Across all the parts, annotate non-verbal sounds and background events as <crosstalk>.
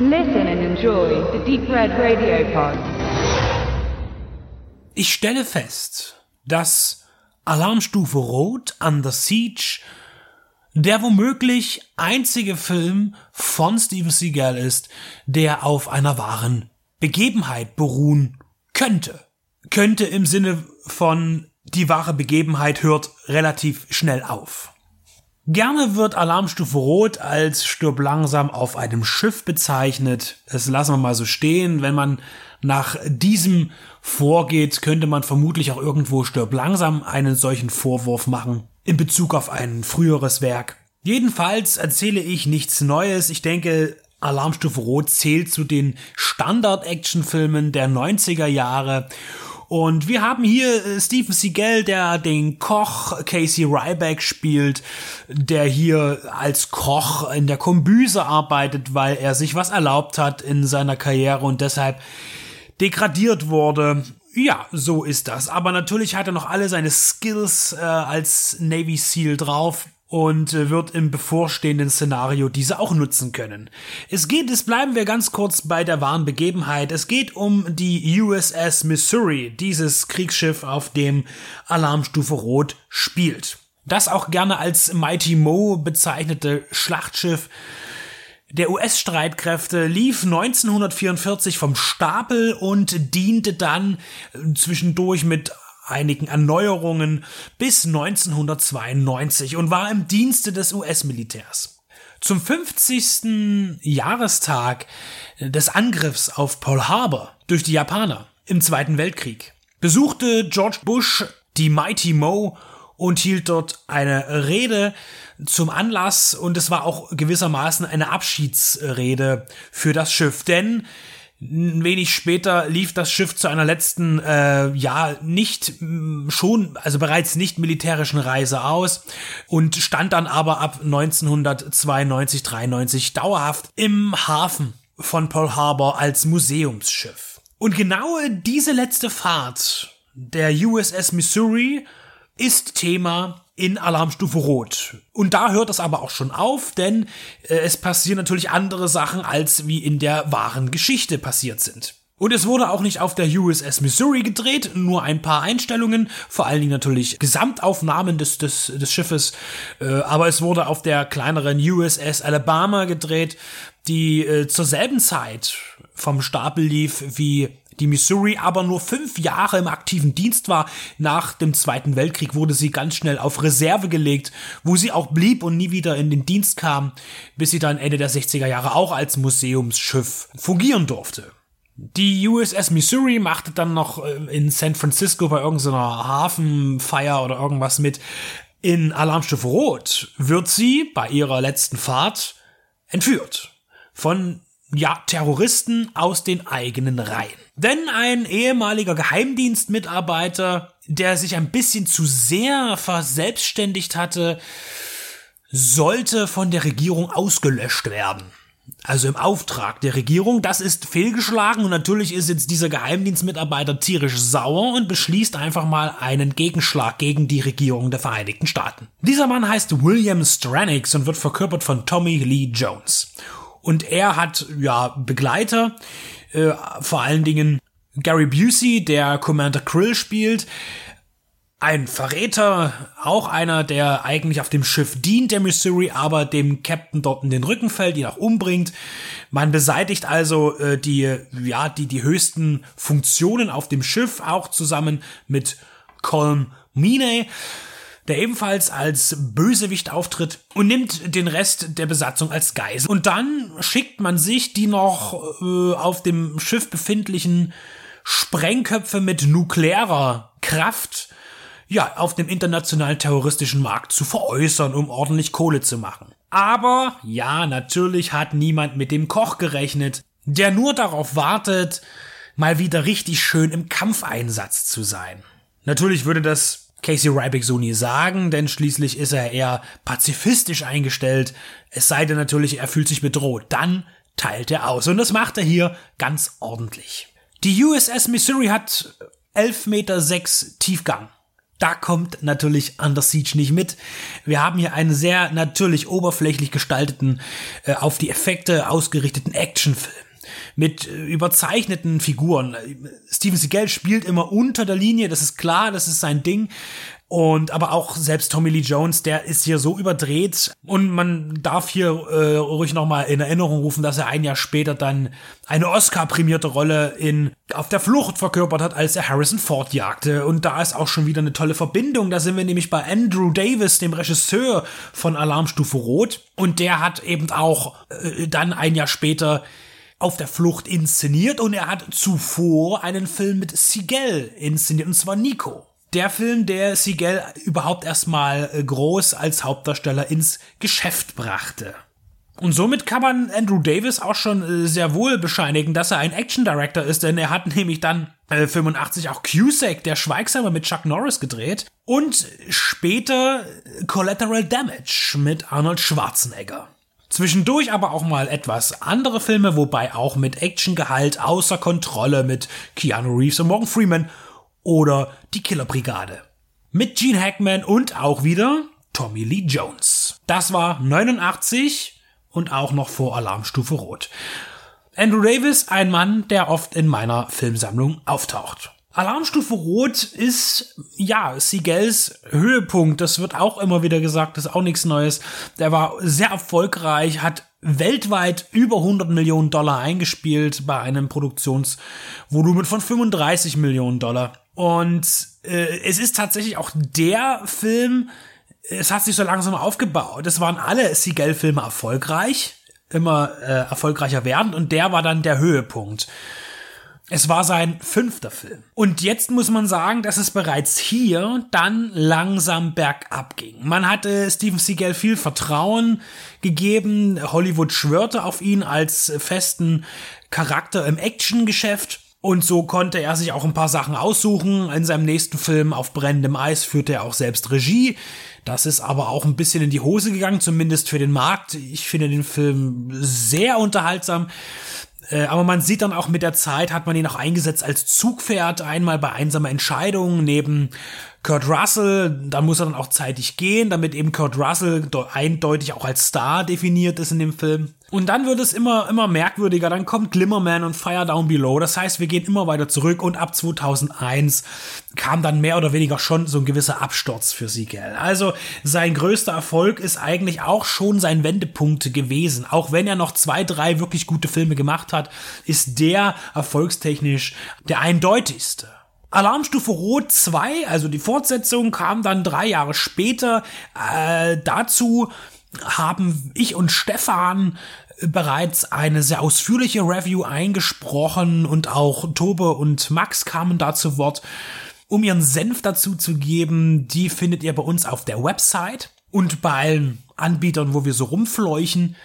Listen and enjoy the Deep Red Radio Pod. Ich stelle fest, dass Alarmstufe Rot Under Siege der womöglich einzige Film von Steven Seagal ist, der auf einer wahren Begebenheit beruhen könnte. Könnte im Sinne von die wahre Begebenheit hört relativ schnell auf. Gerne wird Alarmstufe Rot als Stirb langsam auf einem Schiff bezeichnet. Das lassen wir mal so stehen. Wenn man nach diesem vorgeht, könnte man vermutlich auch irgendwo Stirb langsam einen solchen Vorwurf machen in Bezug auf ein früheres Werk. Jedenfalls erzähle ich nichts Neues. Ich denke, Alarmstufe Rot zählt zu den Standard-Action-Filmen der 90er Jahre und wir haben hier äh, Stephen Seagal, der den Koch Casey Ryback spielt, der hier als Koch in der Kombüse arbeitet, weil er sich was erlaubt hat in seiner Karriere und deshalb degradiert wurde. Ja, so ist das. Aber natürlich hat er noch alle seine Skills äh, als Navy SEAL drauf und äh, wird im bevorstehenden Szenario diese auch nutzen können. Es geht, es bleiben wir ganz kurz bei der wahren Begebenheit. Es geht um die USS Missouri, dieses Kriegsschiff, auf dem Alarmstufe Rot spielt. Das auch gerne als Mighty Mo bezeichnete Schlachtschiff der US-Streitkräfte lief 1944 vom Stapel und diente dann zwischendurch mit einigen Erneuerungen bis 1992 und war im Dienste des US-Militärs. Zum 50. Jahrestag des Angriffs auf Pearl Harbor durch die Japaner im Zweiten Weltkrieg besuchte George Bush die Mighty Mo und hielt dort eine Rede zum Anlass und es war auch gewissermaßen eine Abschiedsrede für das Schiff, denn wenig später lief das Schiff zu einer letzten, äh, ja, nicht schon, also bereits nicht militärischen Reise aus und stand dann aber ab 1992, 93 dauerhaft im Hafen von Pearl Harbor als Museumsschiff. Und genau diese letzte Fahrt der USS Missouri ist Thema in Alarmstufe Rot. Und da hört es aber auch schon auf, denn äh, es passieren natürlich andere Sachen, als wie in der wahren Geschichte passiert sind. Und es wurde auch nicht auf der USS Missouri gedreht, nur ein paar Einstellungen, vor allen Dingen natürlich Gesamtaufnahmen des, des, des Schiffes, äh, aber es wurde auf der kleineren USS Alabama gedreht, die äh, zur selben Zeit vom Stapel lief wie die Missouri aber nur fünf Jahre im aktiven Dienst war. Nach dem Zweiten Weltkrieg wurde sie ganz schnell auf Reserve gelegt, wo sie auch blieb und nie wieder in den Dienst kam, bis sie dann Ende der 60er Jahre auch als Museumsschiff fungieren durfte. Die USS Missouri machte dann noch äh, in San Francisco bei irgendeiner Hafenfeier oder irgendwas mit. In Alarmstufe Rot wird sie bei ihrer letzten Fahrt entführt von ja, Terroristen aus den eigenen Reihen. Denn ein ehemaliger Geheimdienstmitarbeiter, der sich ein bisschen zu sehr verselbstständigt hatte, sollte von der Regierung ausgelöscht werden. Also im Auftrag der Regierung, das ist fehlgeschlagen und natürlich ist jetzt dieser Geheimdienstmitarbeiter tierisch sauer und beschließt einfach mal einen Gegenschlag gegen die Regierung der Vereinigten Staaten. Dieser Mann heißt William Stranix und wird verkörpert von Tommy Lee Jones. Und er hat ja Begleiter, äh, vor allen Dingen Gary Busey, der Commander Krill spielt, ein Verräter, auch einer, der eigentlich auf dem Schiff dient, der Missouri, aber dem Captain dort in den Rücken fällt, ihn auch umbringt. Man beseitigt also äh, die, ja, die, die höchsten Funktionen auf dem Schiff, auch zusammen mit Colm Meaney der ebenfalls als Bösewicht auftritt und nimmt den Rest der Besatzung als Geisel. Und dann schickt man sich die noch äh, auf dem Schiff befindlichen Sprengköpfe mit nuklearer Kraft ja, auf dem internationalen terroristischen Markt zu veräußern, um ordentlich Kohle zu machen. Aber ja, natürlich hat niemand mit dem Koch gerechnet, der nur darauf wartet, mal wieder richtig schön im Kampfeinsatz zu sein. Natürlich würde das Casey Ryback so nie sagen, denn schließlich ist er eher pazifistisch eingestellt. Es sei denn natürlich, er fühlt sich bedroht. Dann teilt er aus. Und das macht er hier ganz ordentlich. Die USS Missouri hat 11,6 Meter Tiefgang. Da kommt natürlich Under Siege nicht mit. Wir haben hier einen sehr natürlich oberflächlich gestalteten, äh, auf die Effekte ausgerichteten Actionfilm mit äh, überzeichneten Figuren. Steven Seagal spielt immer unter der Linie, das ist klar, das ist sein Ding. Und aber auch selbst Tommy Lee Jones, der ist hier so überdreht und man darf hier äh, ruhig nochmal in Erinnerung rufen, dass er ein Jahr später dann eine Oscar-prämierte Rolle in Auf der Flucht verkörpert hat, als er Harrison Ford jagte. Und da ist auch schon wieder eine tolle Verbindung. Da sind wir nämlich bei Andrew Davis, dem Regisseur von Alarmstufe Rot. Und der hat eben auch äh, dann ein Jahr später auf der Flucht inszeniert und er hat zuvor einen Film mit Sigel inszeniert, und zwar Nico der Film, der Siegel überhaupt erstmal äh, groß als Hauptdarsteller ins Geschäft brachte. Und somit kann man Andrew Davis auch schon äh, sehr wohl bescheinigen, dass er ein Action Director ist, denn er hat <laughs> nämlich dann äh, 85 auch Cusack, der Schweigsame mit Chuck Norris gedreht und später Collateral Damage mit Arnold Schwarzenegger. Zwischendurch aber auch mal etwas andere Filme, wobei auch mit Actiongehalt außer Kontrolle mit Keanu Reeves und Morgan Freeman oder die Killerbrigade. Mit Gene Hackman und auch wieder Tommy Lee Jones. Das war 89 und auch noch vor Alarmstufe Rot. Andrew Davis, ein Mann, der oft in meiner Filmsammlung auftaucht. Alarmstufe Rot ist, ja, Seagulls Höhepunkt. Das wird auch immer wieder gesagt, das ist auch nichts Neues. Der war sehr erfolgreich, hat weltweit über 100 Millionen Dollar eingespielt bei einem Produktionsvolumen von 35 Millionen Dollar. Und äh, es ist tatsächlich auch der Film, es hat sich so langsam aufgebaut. Es waren alle Seagal-Filme erfolgreich, immer äh, erfolgreicher werden und der war dann der Höhepunkt. Es war sein fünfter Film. Und jetzt muss man sagen, dass es bereits hier dann langsam bergab ging. Man hatte Steven Seagal viel Vertrauen gegeben. Hollywood schwörte auf ihn als festen Charakter im Actiongeschäft. Und so konnte er sich auch ein paar Sachen aussuchen. In seinem nächsten Film auf brennendem Eis führte er auch selbst Regie. Das ist aber auch ein bisschen in die Hose gegangen, zumindest für den Markt. Ich finde den Film sehr unterhaltsam. Äh, aber man sieht dann auch mit der Zeit, hat man ihn auch eingesetzt als Zugpferd, einmal bei einsamer Entscheidung neben Kurt Russell, da muss er dann auch zeitig gehen, damit eben Kurt Russell eindeutig auch als Star definiert ist in dem Film. Und dann wird es immer, immer merkwürdiger, dann kommt Glimmerman und Fire Down Below, das heißt, wir gehen immer weiter zurück und ab 2001 kam dann mehr oder weniger schon so ein gewisser Absturz für Siegel. Also sein größter Erfolg ist eigentlich auch schon sein Wendepunkt gewesen. Auch wenn er noch zwei, drei wirklich gute Filme gemacht hat, ist der erfolgstechnisch der eindeutigste. Alarmstufe Rot 2, also die Fortsetzung, kam dann drei Jahre später. Äh, dazu haben ich und Stefan bereits eine sehr ausführliche Review eingesprochen und auch Tobe und Max kamen da zu Wort. Um ihren Senf dazu zu geben, die findet ihr bei uns auf der Website und bei allen Anbietern, wo wir so rumfleuchen.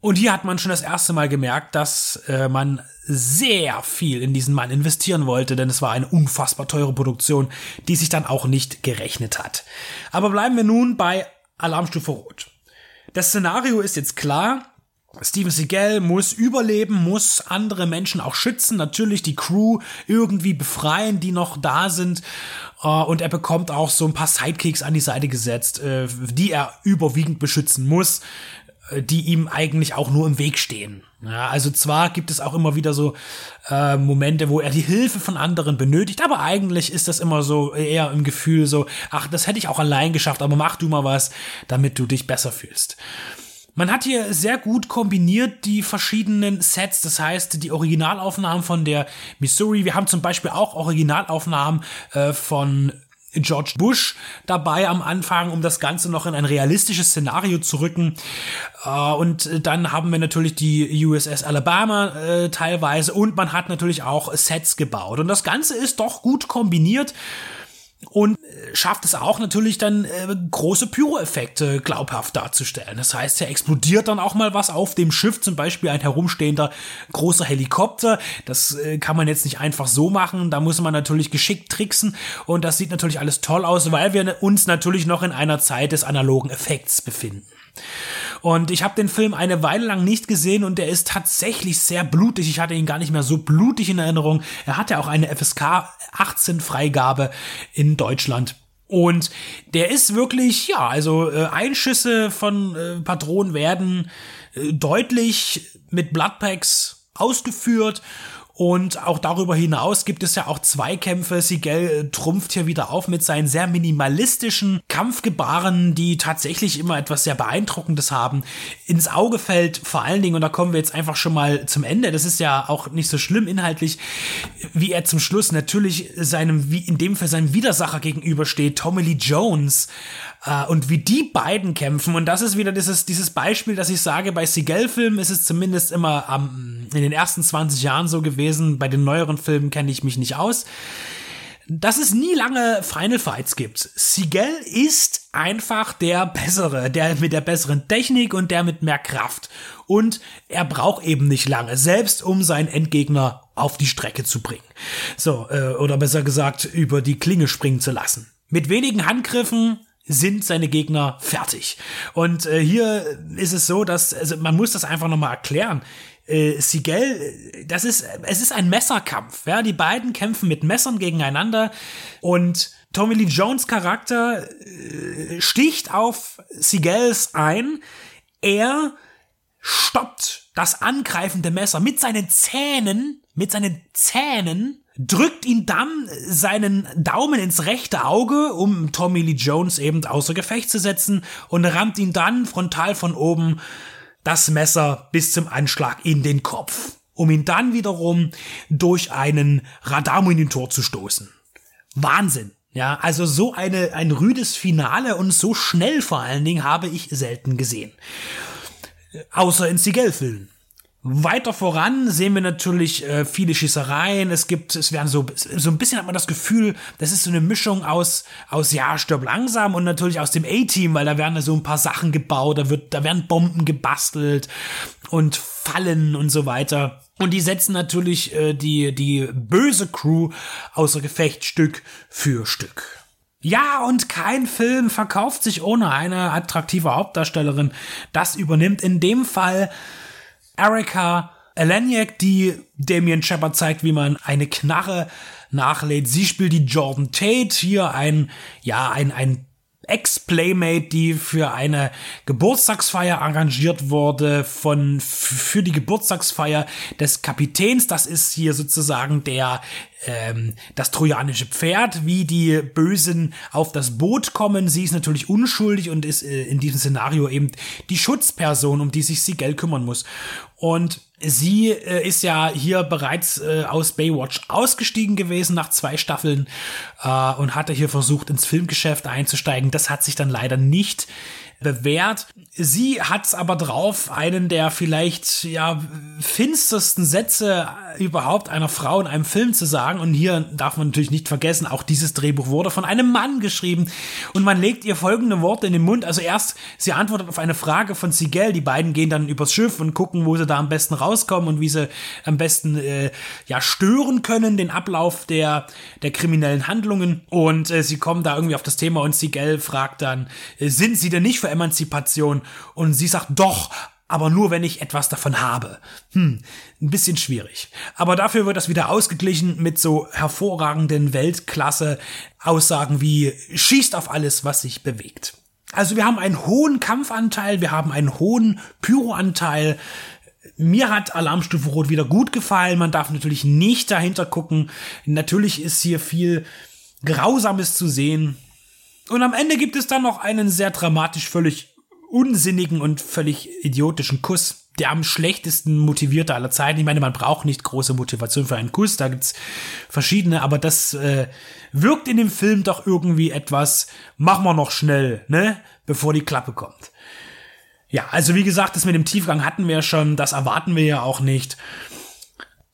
Und hier hat man schon das erste Mal gemerkt, dass äh, man sehr viel in diesen Mann investieren wollte, denn es war eine unfassbar teure Produktion, die sich dann auch nicht gerechnet hat. Aber bleiben wir nun bei Alarmstufe Rot. Das Szenario ist jetzt klar. Steven Seagal muss überleben, muss andere Menschen auch schützen, natürlich die Crew irgendwie befreien, die noch da sind. Äh, und er bekommt auch so ein paar Sidekicks an die Seite gesetzt, äh, die er überwiegend beschützen muss. Äh, die ihm eigentlich auch nur im Weg stehen. Ja, also zwar gibt es auch immer wieder so äh, Momente, wo er die Hilfe von anderen benötigt, aber eigentlich ist das immer so eher im Gefühl so, ach, das hätte ich auch allein geschafft, aber mach du mal was, damit du dich besser fühlst. Man hat hier sehr gut kombiniert die verschiedenen Sets, das heißt die Originalaufnahmen von der Missouri. Wir haben zum Beispiel auch Originalaufnahmen äh, von George Bush dabei am Anfang, um das Ganze noch in ein realistisches Szenario zu rücken. Äh, und dann haben wir natürlich die USS Alabama äh, teilweise und man hat natürlich auch Sets gebaut. Und das Ganze ist doch gut kombiniert und schafft es auch natürlich dann äh, große Pyro-Effekte glaubhaft darzustellen. Das heißt, er explodiert dann auch mal was auf dem Schiff, zum Beispiel ein herumstehender großer Helikopter. Das äh, kann man jetzt nicht einfach so machen. Da muss man natürlich geschickt tricksen und das sieht natürlich alles toll aus, weil wir uns natürlich noch in einer Zeit des analogen Effekts befinden. Und ich habe den Film eine Weile lang nicht gesehen und der ist tatsächlich sehr blutig. Ich hatte ihn gar nicht mehr so blutig in Erinnerung. Er hatte auch eine FSK 18 Freigabe in Deutschland. Und der ist wirklich, ja, also äh, Einschüsse von äh, Patronen werden äh, deutlich mit Bloodpacks ausgeführt und auch darüber hinaus gibt es ja auch Zweikämpfe. Sigel äh, trumpft hier wieder auf mit seinen sehr minimalistischen Kampfgebaren, die tatsächlich immer etwas sehr Beeindruckendes haben. Ins Auge fällt vor allen Dingen, und da kommen wir jetzt einfach schon mal zum Ende, das ist ja auch nicht so schlimm inhaltlich, wie er zum Schluss natürlich seinem, wie in dem Fall seinem Widersacher gegenübersteht, Tommy Lee Jones, äh, und wie die beiden kämpfen. Und das ist wieder dieses, dieses Beispiel, dass ich sage, bei Seagal-Filmen ist es zumindest immer ähm, in den ersten 20 Jahren so gewesen. Bei den neueren Filmen kenne ich mich nicht aus. Dass es nie lange Final Fights gibt. Seagal ist einfach der bessere, der mit der besseren Technik und der mit mehr Kraft. Und er braucht eben nicht lange, selbst um seinen Endgegner auf die Strecke zu bringen. So, äh, oder besser gesagt, über die Klinge springen zu lassen. Mit wenigen Handgriffen sind seine Gegner fertig. Und äh, hier ist es so, dass also man muss das einfach noch mal erklären. Äh, Sigel, das ist es ist ein Messerkampf. Ja, die beiden kämpfen mit Messern gegeneinander und Tommy Lee Jones Charakter äh, sticht auf Sigels ein. Er stoppt das angreifende Messer mit seinen Zähnen, mit seinen Zähnen drückt ihn dann seinen Daumen ins rechte Auge, um Tommy Lee Jones eben außer Gefecht zu setzen und rammt ihn dann frontal von oben das Messer bis zum Anschlag in den Kopf, um ihn dann wiederum durch einen Radarmonitor zu stoßen. Wahnsinn. Ja, also so eine, ein rüdes Finale und so schnell vor allen Dingen habe ich selten gesehen. Außer in Seagal-Filmen. Weiter voran sehen wir natürlich äh, viele Schießereien. Es gibt, es werden so, so ein bisschen hat man das Gefühl, das ist so eine Mischung aus, aus ja, stirb langsam und natürlich aus dem A-Team, weil da werden so ein paar Sachen gebaut, da wird, da werden Bomben gebastelt und Fallen und so weiter. Und die setzen natürlich äh, die, die böse Crew außer Gefecht Stück für Stück. Ja, und kein Film verkauft sich ohne eine attraktive Hauptdarstellerin. Das übernimmt in dem Fall Erika Eleniak, die Damien Shepard zeigt, wie man eine Knarre nachlädt. Sie spielt die Jordan Tate, hier ein, ja, ein, ein Ex-Playmate, die für eine Geburtstagsfeier arrangiert wurde von für die Geburtstagsfeier des Kapitäns. Das ist hier sozusagen der ähm, das trojanische Pferd, wie die Bösen auf das Boot kommen. Sie ist natürlich unschuldig und ist äh, in diesem Szenario eben die Schutzperson, um die sich Sigel kümmern muss. Und sie äh, ist ja hier bereits äh, aus Baywatch ausgestiegen gewesen nach zwei Staffeln äh, und hatte hier versucht, ins Filmgeschäft einzusteigen. Das hat sich dann leider nicht bewährt. Sie hat's aber drauf, einen der vielleicht ja finstersten Sätze überhaupt einer Frau in einem Film zu sagen. Und hier darf man natürlich nicht vergessen, auch dieses Drehbuch wurde von einem Mann geschrieben. Und man legt ihr folgende Worte in den Mund. Also erst, sie antwortet auf eine Frage von Sigel. Die beiden gehen dann übers Schiff und gucken, wo sie da am besten rauskommen und wie sie am besten äh, ja stören können, den Ablauf der, der kriminellen Handlungen. Und äh, sie kommen da irgendwie auf das Thema und Sigel fragt dann, äh, sind sie denn nicht für Emanzipation und sie sagt doch, aber nur wenn ich etwas davon habe. Hm, ein bisschen schwierig. Aber dafür wird das wieder ausgeglichen mit so hervorragenden Weltklasse-Aussagen wie schießt auf alles, was sich bewegt. Also wir haben einen hohen Kampfanteil, wir haben einen hohen Pyroanteil. Mir hat Alarmstufe Rot wieder gut gefallen. Man darf natürlich nicht dahinter gucken. Natürlich ist hier viel Grausames zu sehen. Und am Ende gibt es dann noch einen sehr dramatisch völlig unsinnigen und völlig idiotischen Kuss, der am schlechtesten motivierte aller Zeiten. Ich meine, man braucht nicht große Motivation für einen Kuss, da gibt's verschiedene, aber das äh, wirkt in dem Film doch irgendwie etwas, machen wir noch schnell, ne, bevor die Klappe kommt. Ja, also wie gesagt, das mit dem Tiefgang hatten wir schon, das erwarten wir ja auch nicht.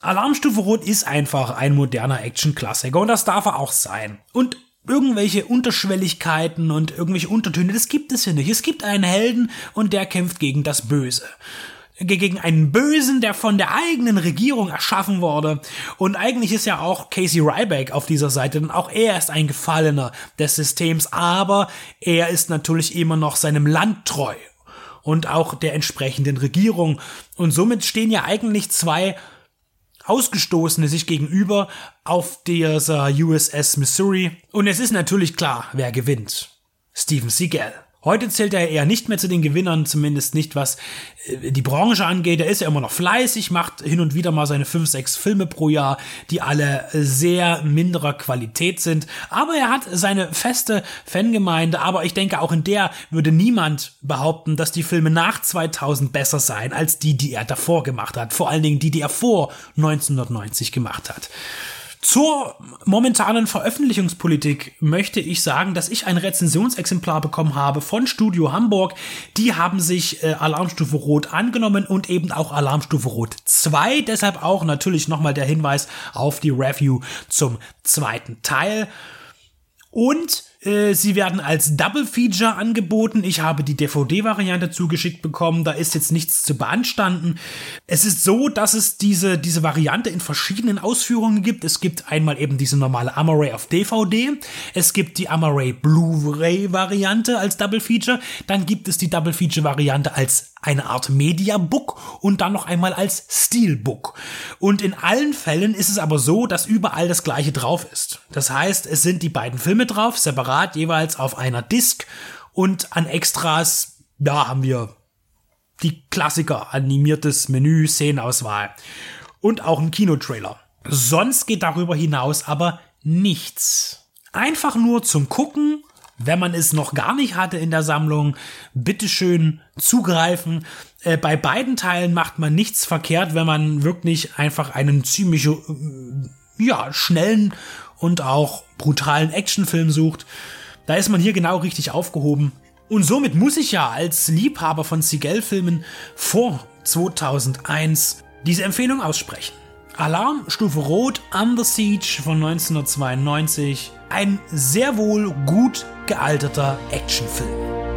Alarmstufe Rot ist einfach ein moderner Action-Klassiker und das darf er auch sein. Und irgendwelche Unterschwelligkeiten und irgendwelche Untertöne, das gibt es hier nicht. Es gibt einen Helden und der kämpft gegen das Böse. Gegen einen Bösen, der von der eigenen Regierung erschaffen wurde. Und eigentlich ist ja auch Casey Ryback auf dieser Seite, denn auch er ist ein Gefallener des Systems, aber er ist natürlich immer noch seinem Land treu. Und auch der entsprechenden Regierung. Und somit stehen ja eigentlich zwei Ausgestoßene sich gegenüber auf dieser USS Missouri. Und es ist natürlich klar, wer gewinnt. Steven Seagal. Heute zählt er eher nicht mehr zu den Gewinnern, zumindest nicht was äh, die Branche angeht. Er ist ja immer noch fleißig, macht hin und wieder mal seine fünf, sechs Filme pro Jahr, die alle sehr minderer Qualität sind. Aber er hat seine feste Fangemeinde. Aber ich denke, auch in der würde niemand behaupten, dass die Filme nach 2000 besser seien als die, die er davor gemacht hat. Vor allen Dingen die, die er vor 1990 gemacht hat. Zur momentanen Veröffentlichungspolitik möchte ich sagen, dass ich ein Rezensionsexemplar bekommen habe von Studio Hamburg. Die haben sich äh, Alarmstufe Rot angenommen und eben auch Alarmstufe Rot 2. Deshalb auch natürlich nochmal der Hinweis auf die Review zum zweiten Teil. Und äh, sie werden als Double Feature angeboten. Ich habe die DVD-Variante zugeschickt bekommen. Da ist jetzt nichts zu beanstanden. Es ist so, dass es diese, diese Variante in verschiedenen Ausführungen gibt. Es gibt einmal eben diese normale Amaray auf DVD. Es gibt die Amaray Blu-ray-Variante als Double Feature. Dann gibt es die Double Feature-Variante als eine Art Mediabook und dann noch einmal als Steelbook. Und in allen Fällen ist es aber so, dass überall das gleiche drauf ist. Das heißt, es sind die beiden Filme drauf, separat jeweils auf einer Disc und an Extras, da haben wir die Klassiker, animiertes Menü, Szenenauswahl und auch ein Kinotrailer. Sonst geht darüber hinaus aber nichts. Einfach nur zum Gucken wenn man es noch gar nicht hatte in der Sammlung, bitteschön zugreifen. Äh, bei beiden Teilen macht man nichts verkehrt, wenn man wirklich einfach einen ziemlich, äh, ja, schnellen und auch brutalen Actionfilm sucht. Da ist man hier genau richtig aufgehoben. Und somit muss ich ja als Liebhaber von Seagal-Filmen vor 2001 diese Empfehlung aussprechen. Alarm Stufe Rot Under Siege von 1992 ein sehr wohl gut gealterter Actionfilm.